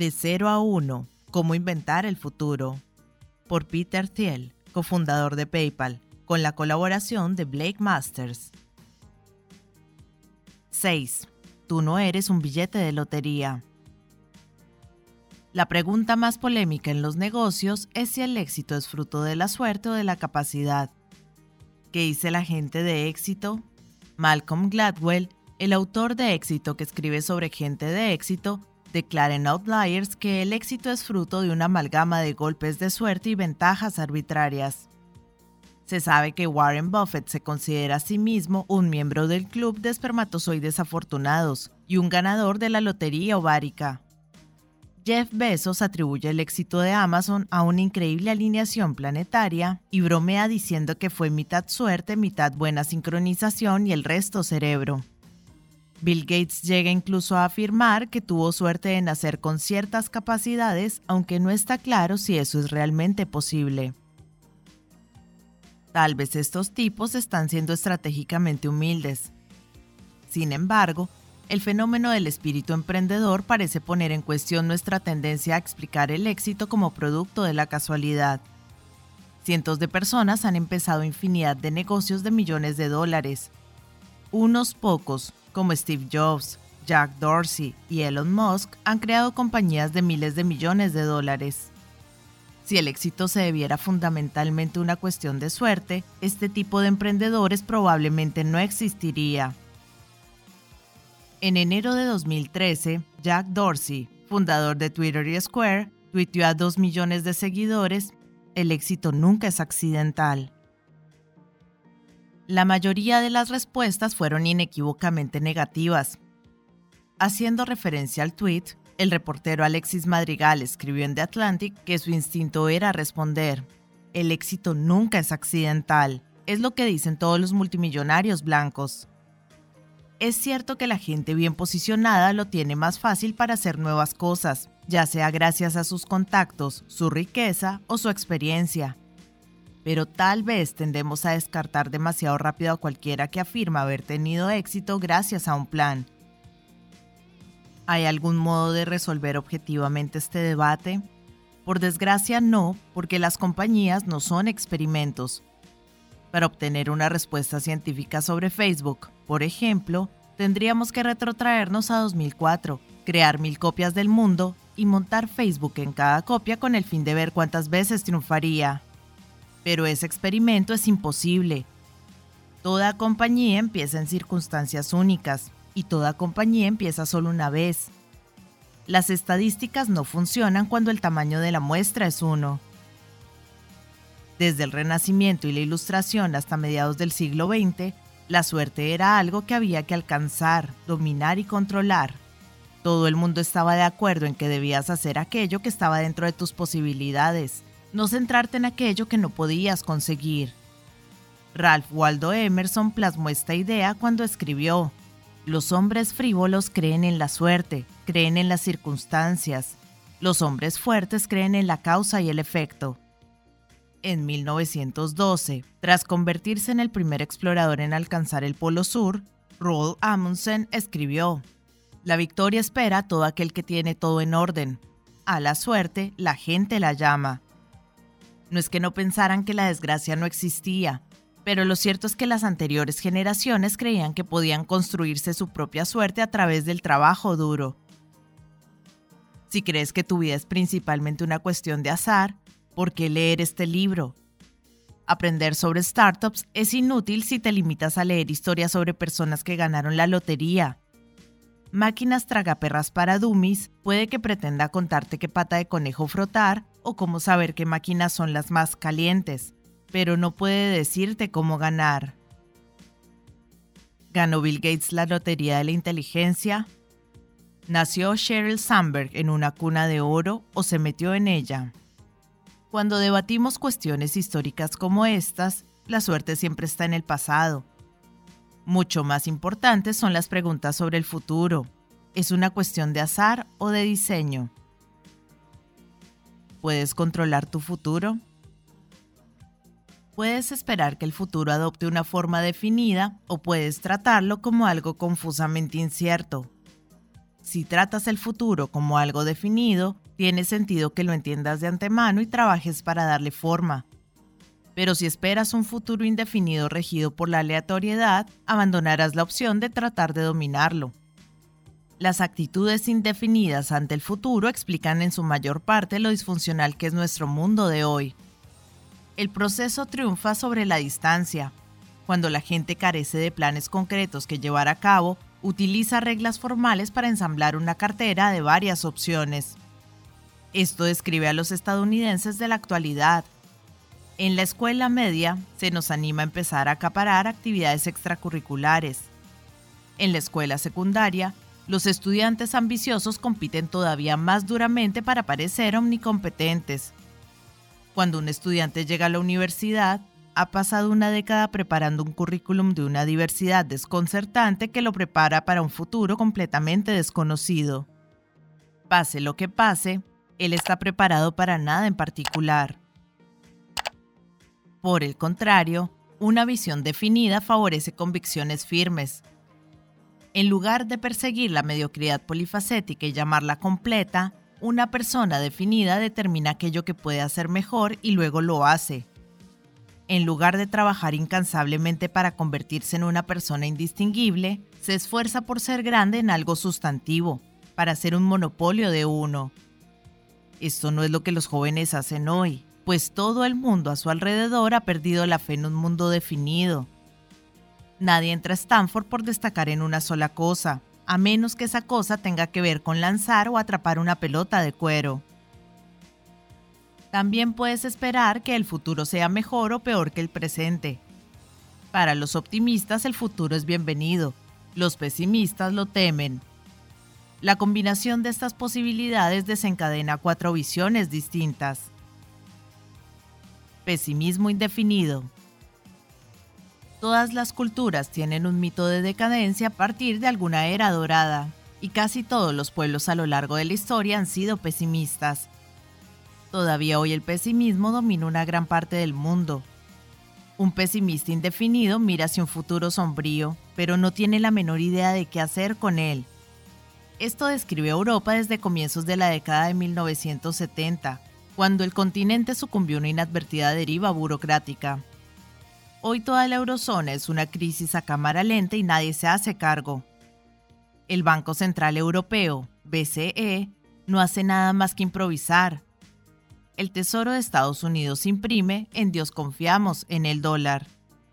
De 0 a 1. Cómo inventar el futuro. Por Peter Thiel, cofundador de PayPal, con la colaboración de Blake Masters. 6. Tú no eres un billete de lotería. La pregunta más polémica en los negocios es si el éxito es fruto de la suerte o de la capacidad. ¿Qué dice la gente de éxito? Malcolm Gladwell, el autor de éxito que escribe sobre gente de éxito, declara en Outliers que el éxito es fruto de una amalgama de golpes de suerte y ventajas arbitrarias. Se sabe que Warren Buffett se considera a sí mismo un miembro del club de espermatozoides afortunados y un ganador de la lotería ovárica. Jeff Bezos atribuye el éxito de Amazon a una increíble alineación planetaria y bromea diciendo que fue mitad suerte, mitad buena sincronización y el resto cerebro. Bill Gates llega incluso a afirmar que tuvo suerte de nacer con ciertas capacidades, aunque no está claro si eso es realmente posible. Tal vez estos tipos están siendo estratégicamente humildes. Sin embargo, el fenómeno del espíritu emprendedor parece poner en cuestión nuestra tendencia a explicar el éxito como producto de la casualidad. Cientos de personas han empezado infinidad de negocios de millones de dólares. Unos pocos, como Steve Jobs, Jack Dorsey y Elon Musk han creado compañías de miles de millones de dólares. Si el éxito se debiera fundamentalmente a una cuestión de suerte, este tipo de emprendedores probablemente no existiría. En enero de 2013, Jack Dorsey, fundador de Twitter y Square, tuiteó a 2 millones de seguidores, el éxito nunca es accidental. La mayoría de las respuestas fueron inequívocamente negativas. Haciendo referencia al tweet, el reportero Alexis Madrigal escribió en The Atlantic que su instinto era responder, el éxito nunca es accidental, es lo que dicen todos los multimillonarios blancos. Es cierto que la gente bien posicionada lo tiene más fácil para hacer nuevas cosas, ya sea gracias a sus contactos, su riqueza o su experiencia pero tal vez tendemos a descartar demasiado rápido a cualquiera que afirma haber tenido éxito gracias a un plan. ¿Hay algún modo de resolver objetivamente este debate? Por desgracia no, porque las compañías no son experimentos. Para obtener una respuesta científica sobre Facebook, por ejemplo, tendríamos que retrotraernos a 2004, crear mil copias del mundo y montar Facebook en cada copia con el fin de ver cuántas veces triunfaría. Pero ese experimento es imposible. Toda compañía empieza en circunstancias únicas y toda compañía empieza solo una vez. Las estadísticas no funcionan cuando el tamaño de la muestra es uno. Desde el Renacimiento y la Ilustración hasta mediados del siglo XX, la suerte era algo que había que alcanzar, dominar y controlar. Todo el mundo estaba de acuerdo en que debías hacer aquello que estaba dentro de tus posibilidades, no centrarte en aquello que no podías conseguir. Ralph Waldo Emerson plasmó esta idea cuando escribió, Los hombres frívolos creen en la suerte, creen en las circunstancias. Los hombres fuertes creen en la causa y el efecto. En 1912, tras convertirse en el primer explorador en alcanzar el Polo Sur, Roald Amundsen escribió, La victoria espera a todo aquel que tiene todo en orden. A la suerte, la gente la llama. No es que no pensaran que la desgracia no existía, pero lo cierto es que las anteriores generaciones creían que podían construirse su propia suerte a través del trabajo duro. Si crees que tu vida es principalmente una cuestión de azar, ¿por qué leer este libro? Aprender sobre startups es inútil si te limitas a leer historias sobre personas que ganaron la lotería. Máquinas tragaperras para dummies puede que pretenda contarte qué pata de conejo frotar o cómo saber qué máquinas son las más calientes, pero no puede decirte cómo ganar. ¿Ganó Bill Gates la lotería de la inteligencia? ¿Nació Sheryl Sandberg en una cuna de oro o se metió en ella? Cuando debatimos cuestiones históricas como estas, la suerte siempre está en el pasado. Mucho más importantes son las preguntas sobre el futuro. ¿Es una cuestión de azar o de diseño? ¿Puedes controlar tu futuro? Puedes esperar que el futuro adopte una forma definida o puedes tratarlo como algo confusamente incierto. Si tratas el futuro como algo definido, tiene sentido que lo entiendas de antemano y trabajes para darle forma. Pero si esperas un futuro indefinido regido por la aleatoriedad, abandonarás la opción de tratar de dominarlo. Las actitudes indefinidas ante el futuro explican en su mayor parte lo disfuncional que es nuestro mundo de hoy. El proceso triunfa sobre la distancia. Cuando la gente carece de planes concretos que llevar a cabo, utiliza reglas formales para ensamblar una cartera de varias opciones. Esto describe a los estadounidenses de la actualidad. En la escuela media se nos anima a empezar a acaparar actividades extracurriculares. En la escuela secundaria los estudiantes ambiciosos compiten todavía más duramente para parecer omnicompetentes. Cuando un estudiante llega a la universidad, ha pasado una década preparando un currículum de una diversidad desconcertante que lo prepara para un futuro completamente desconocido. Pase lo que pase, él está preparado para nada en particular. Por el contrario, una visión definida favorece convicciones firmes, en lugar de perseguir la mediocridad polifacética y llamarla completa, una persona definida determina aquello que puede hacer mejor y luego lo hace. En lugar de trabajar incansablemente para convertirse en una persona indistinguible, se esfuerza por ser grande en algo sustantivo, para ser un monopolio de uno. Esto no es lo que los jóvenes hacen hoy, pues todo el mundo a su alrededor ha perdido la fe en un mundo definido, Nadie entra a Stanford por destacar en una sola cosa, a menos que esa cosa tenga que ver con lanzar o atrapar una pelota de cuero. También puedes esperar que el futuro sea mejor o peor que el presente. Para los optimistas el futuro es bienvenido, los pesimistas lo temen. La combinación de estas posibilidades desencadena cuatro visiones distintas. Pesimismo indefinido. Todas las culturas tienen un mito de decadencia a partir de alguna era dorada, y casi todos los pueblos a lo largo de la historia han sido pesimistas. Todavía hoy el pesimismo domina una gran parte del mundo. Un pesimista indefinido mira hacia un futuro sombrío, pero no tiene la menor idea de qué hacer con él. Esto describe Europa desde comienzos de la década de 1970, cuando el continente sucumbió a una inadvertida deriva burocrática. Hoy toda la eurozona es una crisis a cámara lenta y nadie se hace cargo. El Banco Central Europeo, BCE, no hace nada más que improvisar. El Tesoro de Estados Unidos imprime, en Dios confiamos, en el dólar.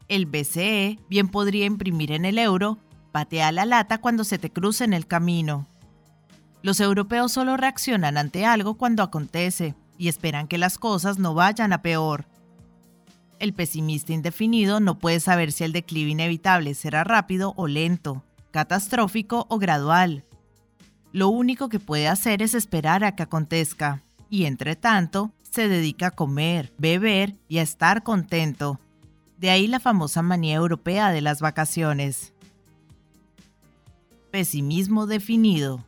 El BCE bien podría imprimir en el euro, patea la lata cuando se te cruce en el camino. Los europeos solo reaccionan ante algo cuando acontece y esperan que las cosas no vayan a peor. El pesimista indefinido no puede saber si el declive inevitable será rápido o lento, catastrófico o gradual. Lo único que puede hacer es esperar a que acontezca, y entre tanto, se dedica a comer, beber y a estar contento. De ahí la famosa manía europea de las vacaciones. Pesimismo definido.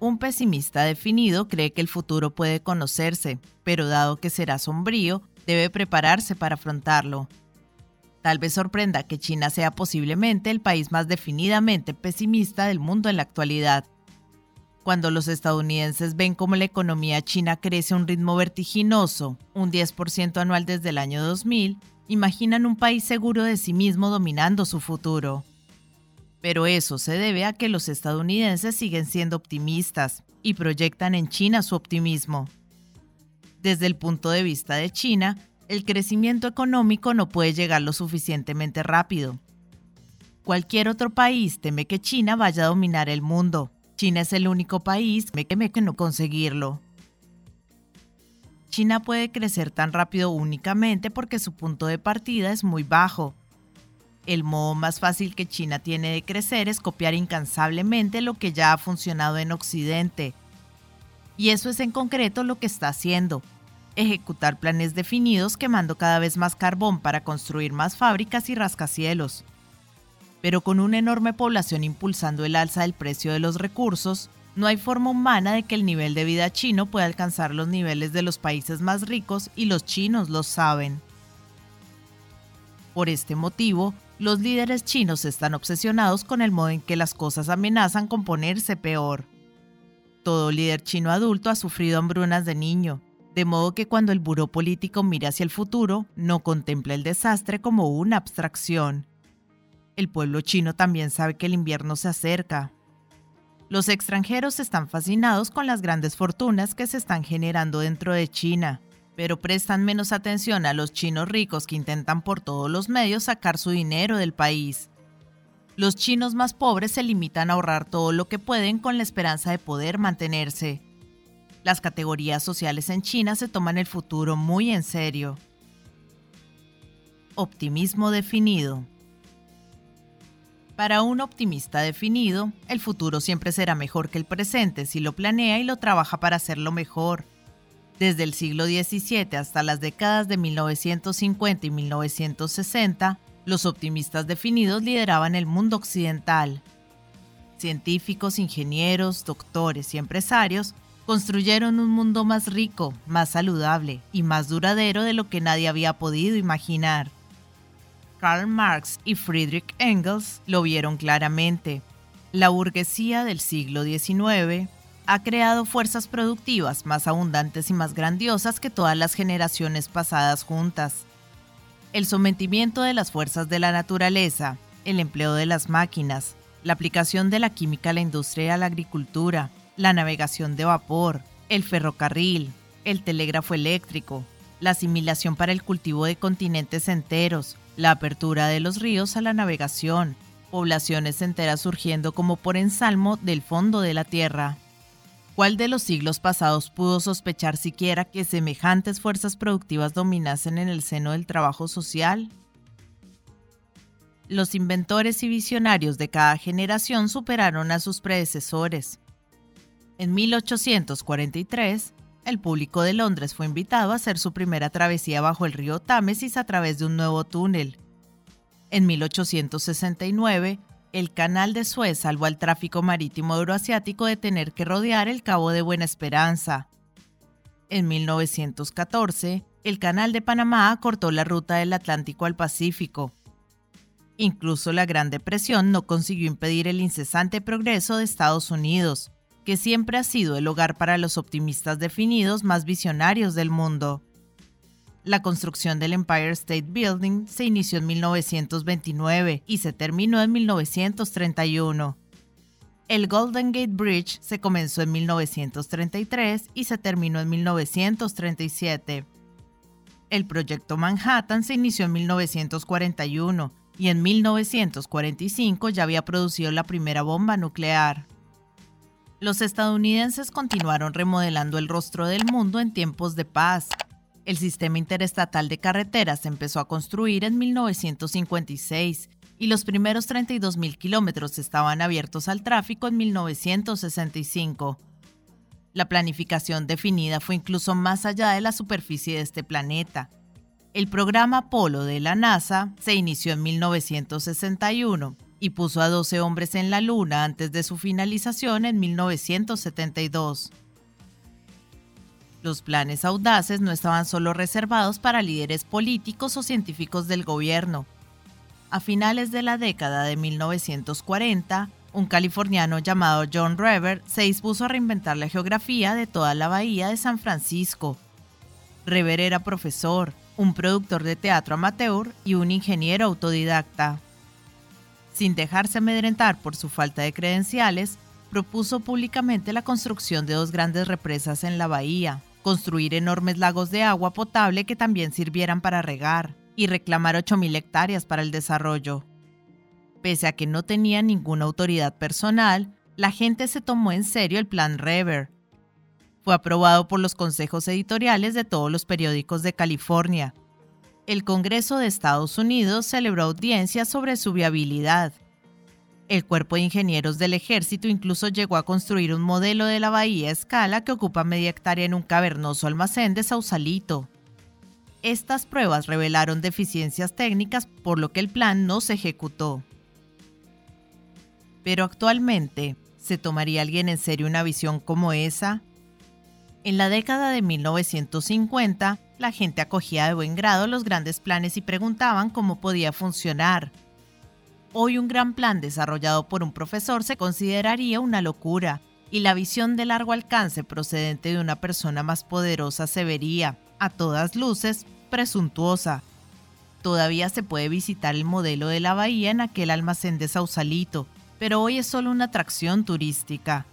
Un pesimista definido cree que el futuro puede conocerse, pero dado que será sombrío, debe prepararse para afrontarlo. Tal vez sorprenda que China sea posiblemente el país más definidamente pesimista del mundo en la actualidad. Cuando los estadounidenses ven cómo la economía china crece a un ritmo vertiginoso, un 10% anual desde el año 2000, imaginan un país seguro de sí mismo dominando su futuro. Pero eso se debe a que los estadounidenses siguen siendo optimistas y proyectan en China su optimismo. Desde el punto de vista de China, el crecimiento económico no puede llegar lo suficientemente rápido. Cualquier otro país teme que China vaya a dominar el mundo. China es el único país que teme que no conseguirlo. China puede crecer tan rápido únicamente porque su punto de partida es muy bajo. El modo más fácil que China tiene de crecer es copiar incansablemente lo que ya ha funcionado en Occidente, y eso es en concreto lo que está haciendo. Ejecutar planes definidos quemando cada vez más carbón para construir más fábricas y rascacielos. Pero con una enorme población impulsando el alza del precio de los recursos, no hay forma humana de que el nivel de vida chino pueda alcanzar los niveles de los países más ricos y los chinos lo saben. Por este motivo, los líderes chinos están obsesionados con el modo en que las cosas amenazan con ponerse peor. Todo líder chino adulto ha sufrido hambrunas de niño, de modo que cuando el buró político mira hacia el futuro, no contempla el desastre como una abstracción. El pueblo chino también sabe que el invierno se acerca. Los extranjeros están fascinados con las grandes fortunas que se están generando dentro de China, pero prestan menos atención a los chinos ricos que intentan por todos los medios sacar su dinero del país. Los chinos más pobres se limitan a ahorrar todo lo que pueden con la esperanza de poder mantenerse. Las categorías sociales en China se toman el futuro muy en serio. Optimismo definido. Para un optimista definido, el futuro siempre será mejor que el presente si lo planea y lo trabaja para hacerlo mejor. Desde el siglo XVII hasta las décadas de 1950 y 1960, los optimistas definidos lideraban el mundo occidental. Científicos, ingenieros, doctores y empresarios construyeron un mundo más rico, más saludable y más duradero de lo que nadie había podido imaginar. Karl Marx y Friedrich Engels lo vieron claramente. La burguesía del siglo XIX ha creado fuerzas productivas más abundantes y más grandiosas que todas las generaciones pasadas juntas. El sometimiento de las fuerzas de la naturaleza, el empleo de las máquinas, la aplicación de la química a la industria y a la agricultura, la navegación de vapor, el ferrocarril, el telégrafo eléctrico, la asimilación para el cultivo de continentes enteros, la apertura de los ríos a la navegación, poblaciones enteras surgiendo como por ensalmo del fondo de la tierra. ¿Cuál de los siglos pasados pudo sospechar siquiera que semejantes fuerzas productivas dominasen en el seno del trabajo social? Los inventores y visionarios de cada generación superaron a sus predecesores. En 1843, el público de Londres fue invitado a hacer su primera travesía bajo el río Támesis a través de un nuevo túnel. En 1869, el canal de Suez salvó al tráfico marítimo euroasiático de tener que rodear el Cabo de Buena Esperanza. En 1914, el canal de Panamá cortó la ruta del Atlántico al Pacífico. Incluso la Gran Depresión no consiguió impedir el incesante progreso de Estados Unidos, que siempre ha sido el hogar para los optimistas definidos más visionarios del mundo. La construcción del Empire State Building se inició en 1929 y se terminó en 1931. El Golden Gate Bridge se comenzó en 1933 y se terminó en 1937. El proyecto Manhattan se inició en 1941 y en 1945 ya había producido la primera bomba nuclear. Los estadounidenses continuaron remodelando el rostro del mundo en tiempos de paz. El sistema interestatal de carreteras empezó a construir en 1956 y los primeros 32.000 kilómetros estaban abiertos al tráfico en 1965. La planificación definida fue incluso más allá de la superficie de este planeta. El programa Apolo de la NASA se inició en 1961 y puso a 12 hombres en la Luna antes de su finalización en 1972. Los planes audaces no estaban solo reservados para líderes políticos o científicos del gobierno. A finales de la década de 1940, un californiano llamado John Rever se dispuso a reinventar la geografía de toda la bahía de San Francisco. Rever era profesor, un productor de teatro amateur y un ingeniero autodidacta sin dejarse amedrentar por su falta de credenciales, propuso públicamente la construcción de dos grandes represas en la bahía, construir enormes lagos de agua potable que también sirvieran para regar y reclamar 8.000 hectáreas para el desarrollo. Pese a que no tenía ninguna autoridad personal, la gente se tomó en serio el plan Rever. Fue aprobado por los consejos editoriales de todos los periódicos de California el Congreso de Estados Unidos celebró audiencias sobre su viabilidad. El Cuerpo de Ingenieros del Ejército incluso llegó a construir un modelo de la bahía a escala que ocupa media hectárea en un cavernoso almacén de Sausalito. Estas pruebas revelaron deficiencias técnicas por lo que el plan no se ejecutó. Pero actualmente, ¿se tomaría alguien en serio una visión como esa? En la década de 1950, la gente acogía de buen grado los grandes planes y preguntaban cómo podía funcionar. Hoy un gran plan desarrollado por un profesor se consideraría una locura y la visión de largo alcance procedente de una persona más poderosa se vería, a todas luces, presuntuosa. Todavía se puede visitar el modelo de la bahía en aquel almacén de Sausalito, pero hoy es solo una atracción turística.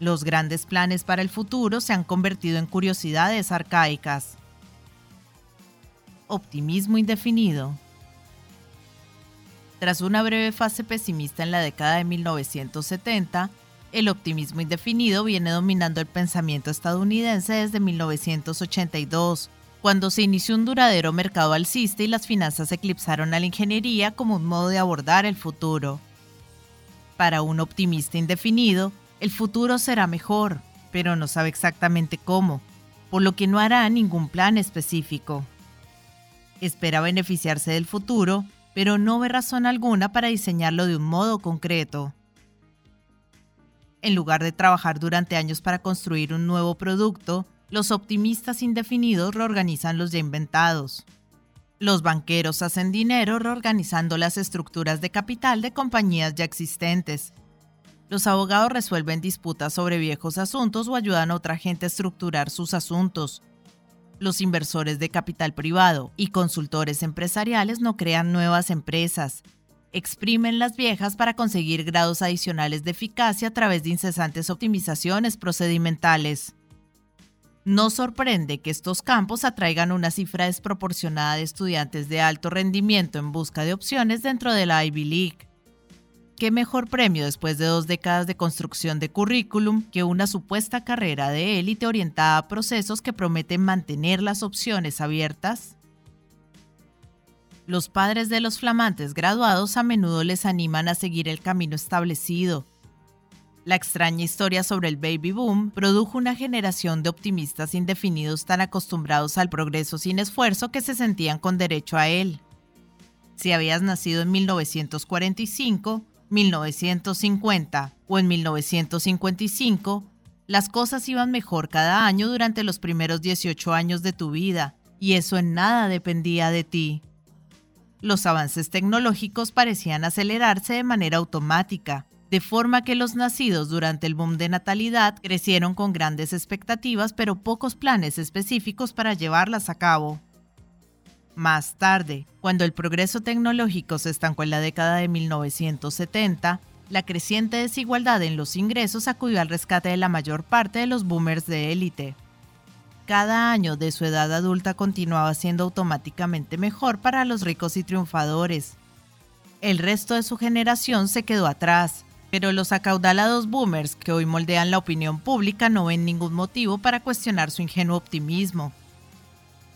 Los grandes planes para el futuro se han convertido en curiosidades arcaicas. Optimismo indefinido. Tras una breve fase pesimista en la década de 1970, el optimismo indefinido viene dominando el pensamiento estadounidense desde 1982, cuando se inició un duradero mercado alcista y las finanzas eclipsaron a la ingeniería como un modo de abordar el futuro. Para un optimista indefinido, el futuro será mejor, pero no sabe exactamente cómo, por lo que no hará ningún plan específico. Espera beneficiarse del futuro, pero no ve razón alguna para diseñarlo de un modo concreto. En lugar de trabajar durante años para construir un nuevo producto, los optimistas indefinidos reorganizan los ya inventados. Los banqueros hacen dinero reorganizando las estructuras de capital de compañías ya existentes. Los abogados resuelven disputas sobre viejos asuntos o ayudan a otra gente a estructurar sus asuntos. Los inversores de capital privado y consultores empresariales no crean nuevas empresas, exprimen las viejas para conseguir grados adicionales de eficacia a través de incesantes optimizaciones procedimentales. No sorprende que estos campos atraigan una cifra desproporcionada de estudiantes de alto rendimiento en busca de opciones dentro de la Ivy League. ¿Qué mejor premio después de dos décadas de construcción de currículum que una supuesta carrera de élite orientada a procesos que prometen mantener las opciones abiertas? Los padres de los flamantes graduados a menudo les animan a seguir el camino establecido. La extraña historia sobre el baby boom produjo una generación de optimistas indefinidos tan acostumbrados al progreso sin esfuerzo que se sentían con derecho a él. Si habías nacido en 1945, 1950 o en 1955, las cosas iban mejor cada año durante los primeros 18 años de tu vida, y eso en nada dependía de ti los avances tecnológicos parecían acelerarse de manera automática, de forma que los nacidos durante el boom de natalidad crecieron con grandes expectativas pero pocos planes específicos para llevarlas a cabo. Más tarde, cuando el progreso tecnológico se estancó en la década de 1970, la creciente desigualdad en los ingresos acudió al rescate de la mayor parte de los boomers de élite cada año de su edad adulta continuaba siendo automáticamente mejor para los ricos y triunfadores. El resto de su generación se quedó atrás, pero los acaudalados boomers que hoy moldean la opinión pública no ven ningún motivo para cuestionar su ingenuo optimismo.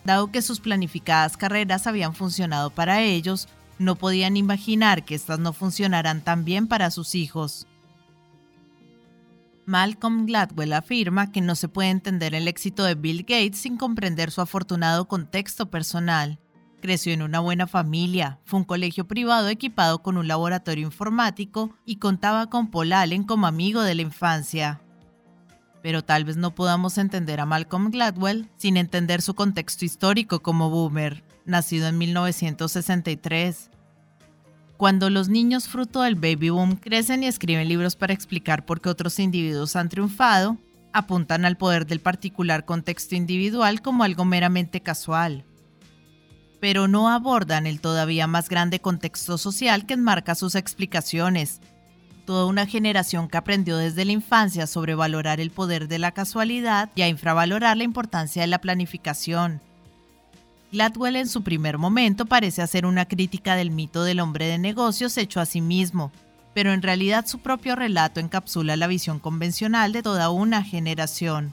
Dado que sus planificadas carreras habían funcionado para ellos, no podían imaginar que éstas no funcionaran tan bien para sus hijos. Malcolm Gladwell afirma que no se puede entender el éxito de Bill Gates sin comprender su afortunado contexto personal. Creció en una buena familia, fue un colegio privado equipado con un laboratorio informático y contaba con Paul Allen como amigo de la infancia. Pero tal vez no podamos entender a Malcolm Gladwell sin entender su contexto histórico como boomer, nacido en 1963. Cuando los niños fruto del baby boom crecen y escriben libros para explicar por qué otros individuos han triunfado, apuntan al poder del particular contexto individual como algo meramente casual. Pero no abordan el todavía más grande contexto social que enmarca sus explicaciones. Toda una generación que aprendió desde la infancia a sobrevalorar el poder de la casualidad y a infravalorar la importancia de la planificación Gladwell en su primer momento parece hacer una crítica del mito del hombre de negocios hecho a sí mismo, pero en realidad su propio relato encapsula la visión convencional de toda una generación.